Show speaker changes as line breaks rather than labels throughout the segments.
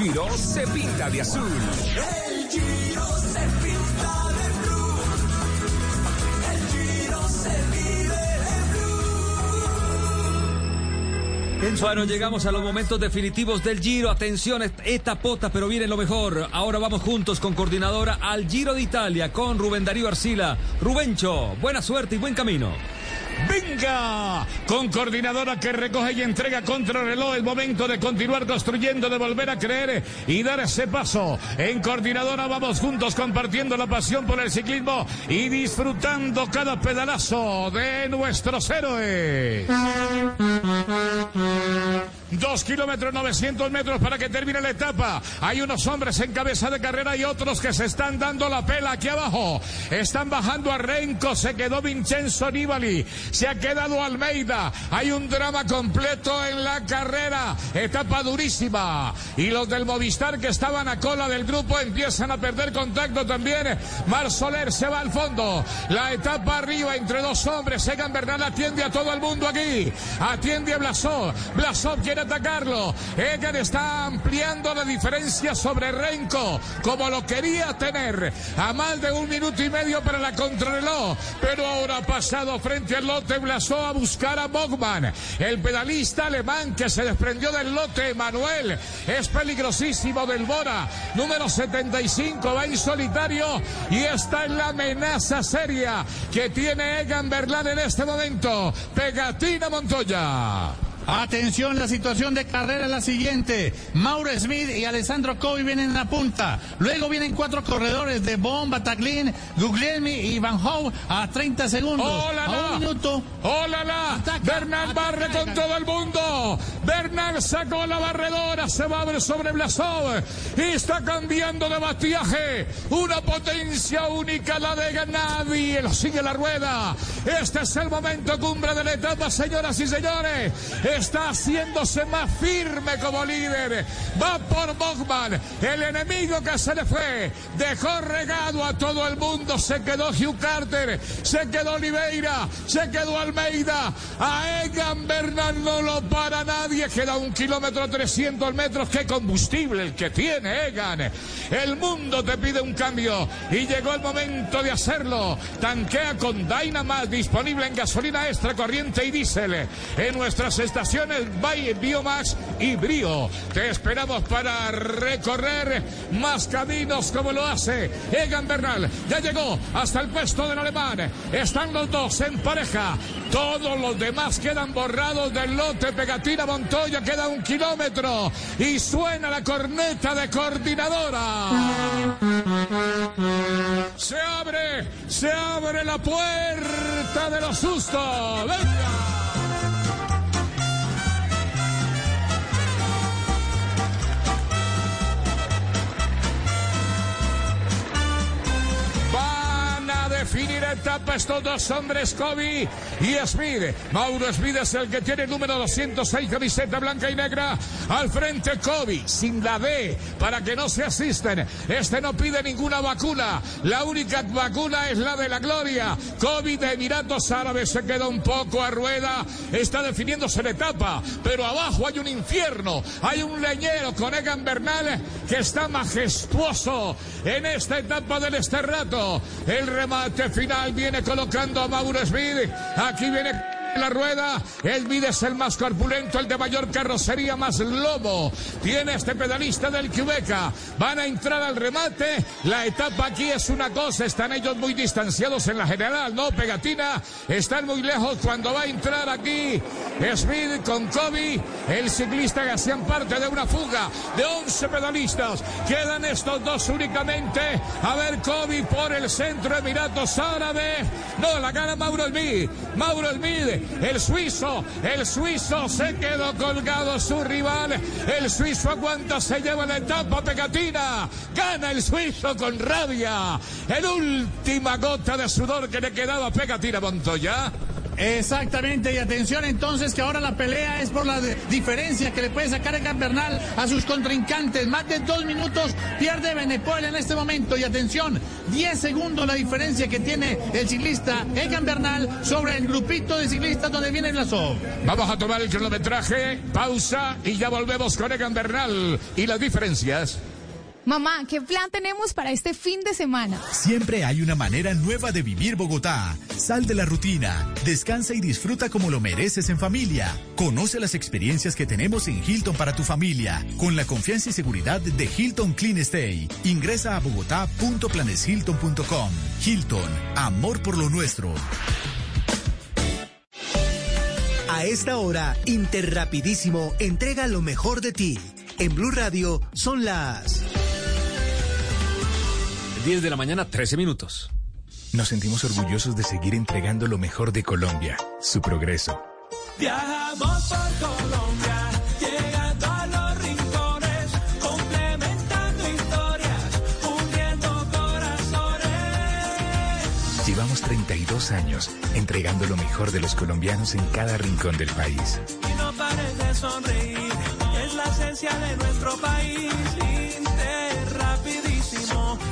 Giro se pinta de azul.
El Giro
Bueno, llegamos a los momentos definitivos del Giro. Atención, esta pota, pero viene lo mejor. Ahora vamos juntos con coordinadora al Giro de Italia con Rubén Darío Arcila. Rubencho, buena suerte y buen camino.
Venga, con coordinadora que recoge y entrega contra reloj el momento de continuar construyendo, de volver a creer y dar ese paso. En coordinadora vamos juntos compartiendo la pasión por el ciclismo y disfrutando cada pedalazo de nuestros héroes. Dos kilómetros 900 metros para que termine la etapa. Hay unos hombres en cabeza de carrera y otros que se están dando la pela aquí abajo. Están bajando a Renko, se quedó Vincenzo Nibali, se ha quedado Almeida. Hay un drama completo en la carrera. Etapa durísima. Y los del Movistar que estaban a cola del grupo empiezan a perder contacto también. Mar Soler se va al fondo. La etapa arriba entre dos hombres. Egan Bernal atiende a todo el mundo aquí. Atiende a Blasov. Blasov quiere atacarlo. Egan está ampliando la diferencia sobre Renko, como lo quería tener, a más de un minuto y medio para la contrarreloj. Pero ahora ha pasado frente al lote Blasov a buscar a Bogman, el pedalista alemán que se desprendió del lote. Manuel es peligrosísimo del Bora, número 75, va en solitario y está en la amenaza seria que tiene Egan Bernal en este momento. Pegatina Montoya.
Atención, la situación de carrera es la siguiente. Mauro Smith y Alessandro Covi vienen en la punta. Luego vienen cuatro corredores de Bomba, Taglin, Guglielmi y Van Hove a 30 segundos.
¡Hola,
a un minuto.
¡Hola,
Ataca,
Bernal barre
ataca.
con todo el mundo. Bernal sacó la barredora, se va a ver sobre Blasov y está cambiando de bastiaje. Una potencia única, la de Nadie lo sigue la rueda. Este es el momento cumbre de la etapa, señoras y señores. Está haciéndose más firme como líder. Va por Bogman, el enemigo que se le fue. Dejó regado a todo el mundo. Se quedó Hugh Carter, se quedó Oliveira, se quedó Almeida. A Egan Bernal no lo para nadie. Queda un kilómetro 300 metros. Qué combustible el que tiene Egan. El mundo te pide un cambio y llegó el momento de hacerlo. Tanquea con Dynamite disponible en gasolina extra corriente y diésel en nuestras estaciones Bay Biomax y Brio. Te esperamos para recorrer más caminos como lo hace Egan Bernal. Ya llegó hasta el puesto del alemán. Están los dos en pareja. Todos los demás quedan borrados del lote. Pegatina Montoya queda un kilómetro y suena la corneta de coordinadora. Se abre, se abre la puerta de los sustos. ¡Venga! Etapa estos dos hombres, Kobe y Smith. Mauro Smith es el que tiene número 206, camiseta blanca y negra. Al frente, Kobe, sin la D, para que no se asisten. Este no pide ninguna vacuna. La única vacuna es la de la gloria. Kobe de Emiratos Árabes se queda un poco a rueda. Está definiéndose la etapa, pero abajo hay un infierno. Hay un leñero con Egan Bernal que está majestuoso en esta etapa del Esterrato. El remate final viene colocando a Mauro Smith. Aquí viene la rueda, el Smith es el más corpulento, el de mayor carrocería, más lobo. Tiene este pedalista del Quebeca. Van a entrar al remate. La etapa aquí es una cosa. Están ellos muy distanciados en la general, ¿no? Pegatina. Están muy lejos cuando va a entrar aquí Smith con Kobe. El ciclista que hacían parte de una fuga de 11 pedalistas. Quedan estos dos únicamente. A ver, Kobe por el centro, Emiratos Árabes. No, la gana Mauro Smith. Mauro El suizo, el suizo se quedó colgado su rival. El suizo aguanta, se lleva la etapa pegatina. Gana el suizo con rabia. El última gota de sudor que le quedaba a pegatina Montoya.
Exactamente, y atención entonces que ahora la pelea es por la diferencia que le puede sacar Egan Bernal a sus contrincantes. Más de dos minutos pierde Benepol en este momento y atención, 10 segundos la diferencia que tiene el ciclista Egan Bernal sobre el grupito de ciclistas donde viene Blasov.
Vamos a tomar el kilometraje, pausa y ya volvemos con Egan Bernal y las diferencias.
Mamá, ¿qué plan tenemos para este fin de semana?
Siempre hay una manera nueva de vivir Bogotá. Sal de la rutina, descansa y disfruta como lo mereces en familia. Conoce las experiencias que tenemos en Hilton para tu familia, con la confianza y seguridad de Hilton Clean Stay. Ingresa a bogotá.planeshilton.com. Hilton, amor por lo nuestro.
A esta hora, Interrapidísimo entrega lo mejor de ti. En Blue Radio son las
10 de la mañana, 13 minutos.
Nos sentimos orgullosos de seguir entregando lo mejor de Colombia, su progreso.
Viajamos por Colombia, llegando a los rincones, complementando historias, uniendo corazones.
Llevamos 32 años entregando lo mejor de los colombianos en cada rincón del país.
Y no pares de sonreír, es la esencia de nuestro país.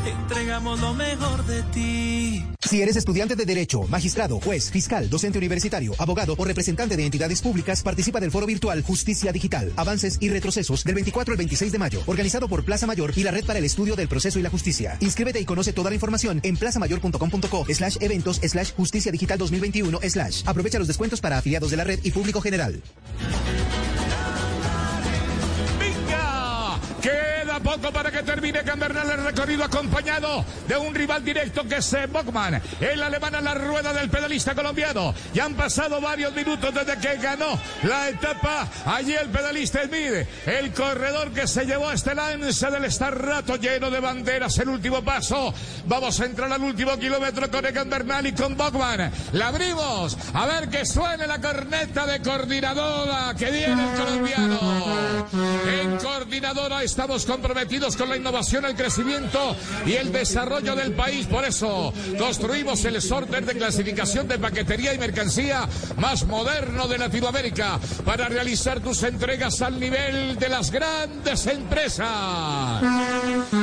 Entregamos lo mejor de ti.
Si eres estudiante de Derecho, magistrado, juez, fiscal, docente universitario, abogado o representante de entidades públicas, participa del foro virtual Justicia Digital, Avances y Retrocesos del 24 al 26 de mayo, organizado por Plaza Mayor y la Red para el Estudio del Proceso y la Justicia. Inscríbete y conoce toda la información en plazamayor.com.co slash eventos slash justicia digital 2021 slash. Aprovecha los descuentos para afiliados de la red y público general.
Poco para que termine Cambernal el recorrido acompañado de un rival directo que es eh, Bockman. El alemán a la rueda del pedalista colombiano. Ya han pasado varios minutos desde que ganó la etapa. Allí el pedalista Smith, el corredor que se llevó este lance del estar rato lleno de banderas. El último paso. Vamos a entrar al último kilómetro con Egan y con Bockman. La abrimos. A ver que suene la corneta de coordinadora que viene el colombiano. En coordinadora estamos comprometidos con la innovación, el crecimiento y el desarrollo del país. Por eso construimos el sorter de clasificación de paquetería y mercancía más moderno de Latinoamérica para realizar tus entregas al nivel de las grandes empresas. Al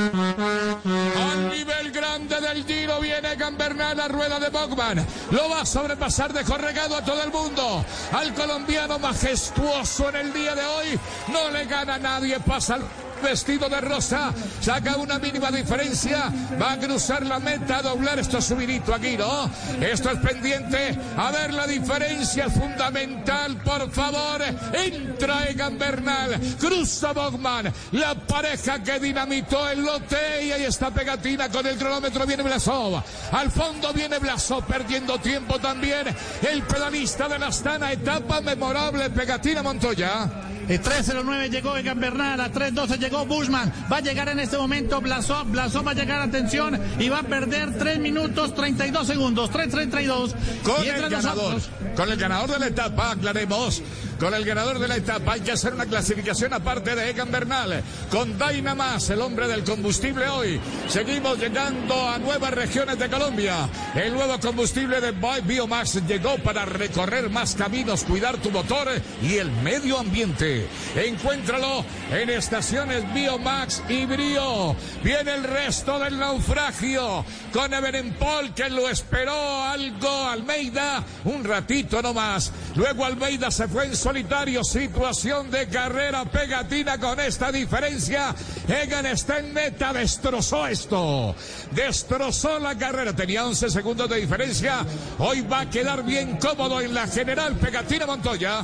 nivel grande del Giro viene Gambernal a rueda de Bogman. Lo va a sobrepasar de corregado a todo el mundo. Al colombiano majestuoso en el día de hoy no le gana nadie. Pasa al vestido de rosa, saca una mínima diferencia, va a cruzar la meta, a doblar esto subidito aquí, ¿no? Esto es pendiente, a ver la diferencia es fundamental, por favor, entra Egan Bernal, cruza Bogman, la pareja que dinamitó el lote y ahí está Pegatina con el cronómetro, viene Blasov, al fondo viene Blasov perdiendo tiempo también, el pedalista de la Astana, etapa memorable, Pegatina Montoya.
Eh, 309 llegó Egan Bernal, a 312 llegó Bushman. Va a llegar en este momento Blasov. Blasov va a llegar, atención, y va a perder 3 minutos 32 segundos. 3.32.
Con el ganador,
nosotros-
con el ganador de la etapa, aclaremos, con el ganador de la etapa hay que hacer una clasificación aparte de Egan Bernal, con Dynamas, el hombre del combustible hoy. Seguimos llegando a nuevas regiones de Colombia. El nuevo combustible de Bi- Biomax llegó para recorrer más caminos, cuidar tu motor y el medio ambiente. Encuéntralo en estaciones Biomax y Brio. Viene el resto del naufragio con Everenpol que lo esperó algo Almeida un ratito nomás. Luego Almeida se fue en solitario. Situación de carrera pegatina con esta diferencia. Egan está en meta. Destrozó esto. Destrozó la carrera. Tenía 11 segundos de diferencia. Hoy va a quedar bien cómodo en la general pegatina Montoya.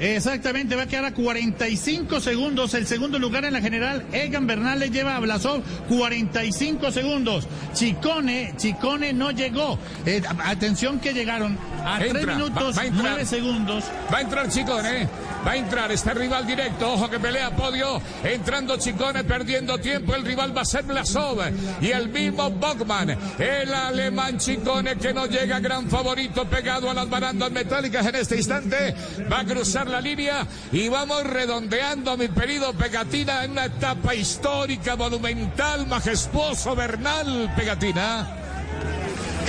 Exactamente, va a quedar a 45 segundos. El segundo lugar en la general, Egan Bernal le lleva a Blasov 45 segundos. Chicone, Chicone no llegó. Eh, atención que llegaron a 3
Entra,
minutos
va- va a entrar.
9 segundos.
Va a entrar Chicone, va a entrar este rival directo, ojo que pelea podio, entrando Chicone, perdiendo tiempo, el rival va a ser Blasov y el mismo Bogman, el alemán Chicone que no llega gran favorito pegado a las barandas metálicas en este instante, va a cruzar la línea y vamos redondeando mi querido Pegatina en una etapa histórica, monumental, majestuoso, Bernal, Pegatina.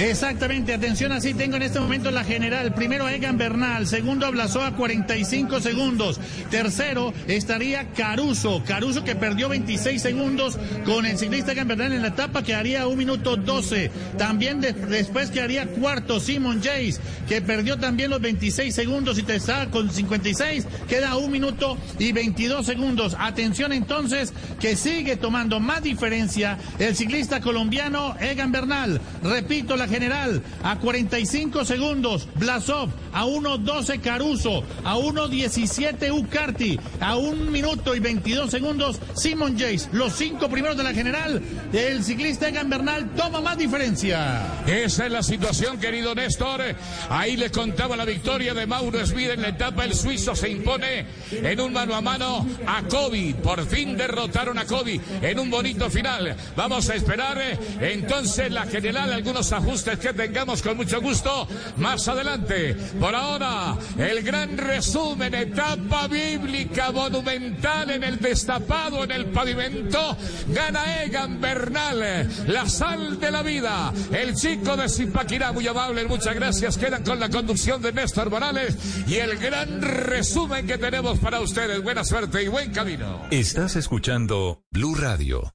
Exactamente, atención, así tengo en este momento la general. Primero Egan Bernal, segundo Blasó a 45 segundos. Tercero estaría Caruso, Caruso que perdió 26 segundos con el ciclista Egan Bernal en la etapa que haría un minuto 12. También después quedaría cuarto Simon Jace, que perdió también los 26 segundos y te está con 56, queda un minuto y 22 segundos. Atención entonces que sigue tomando más diferencia el ciclista colombiano Egan Bernal. Repito, la general a 45 segundos, Blasov a 1.12 Caruso, a 1.17 Ucarti, a 1 minuto y 22 segundos Simon Jace. Los cinco primeros de la general, el ciclista Egan Bernal toma más diferencia.
Esa es la situación, querido Néstor. Ahí le contaba la victoria de Mauro Smith en la etapa. El suizo se impone en un mano a mano a Kobe. Por fin derrotaron a Kobe en un bonito final. Vamos a esperar eh, entonces la general, algunos ajustes que tengamos con mucho gusto más adelante. Por ahora, el gran resumen, etapa bíblica monumental en el destapado, en el pavimento, gana Egan Bernal, la sal de la vida. El chico de Zipaquirá, muy amable, muchas gracias. Quedan con la conducción de Néstor Morales y el gran resumen que tenemos para ustedes. Buena suerte y buen camino.
Estás escuchando Blue Radio.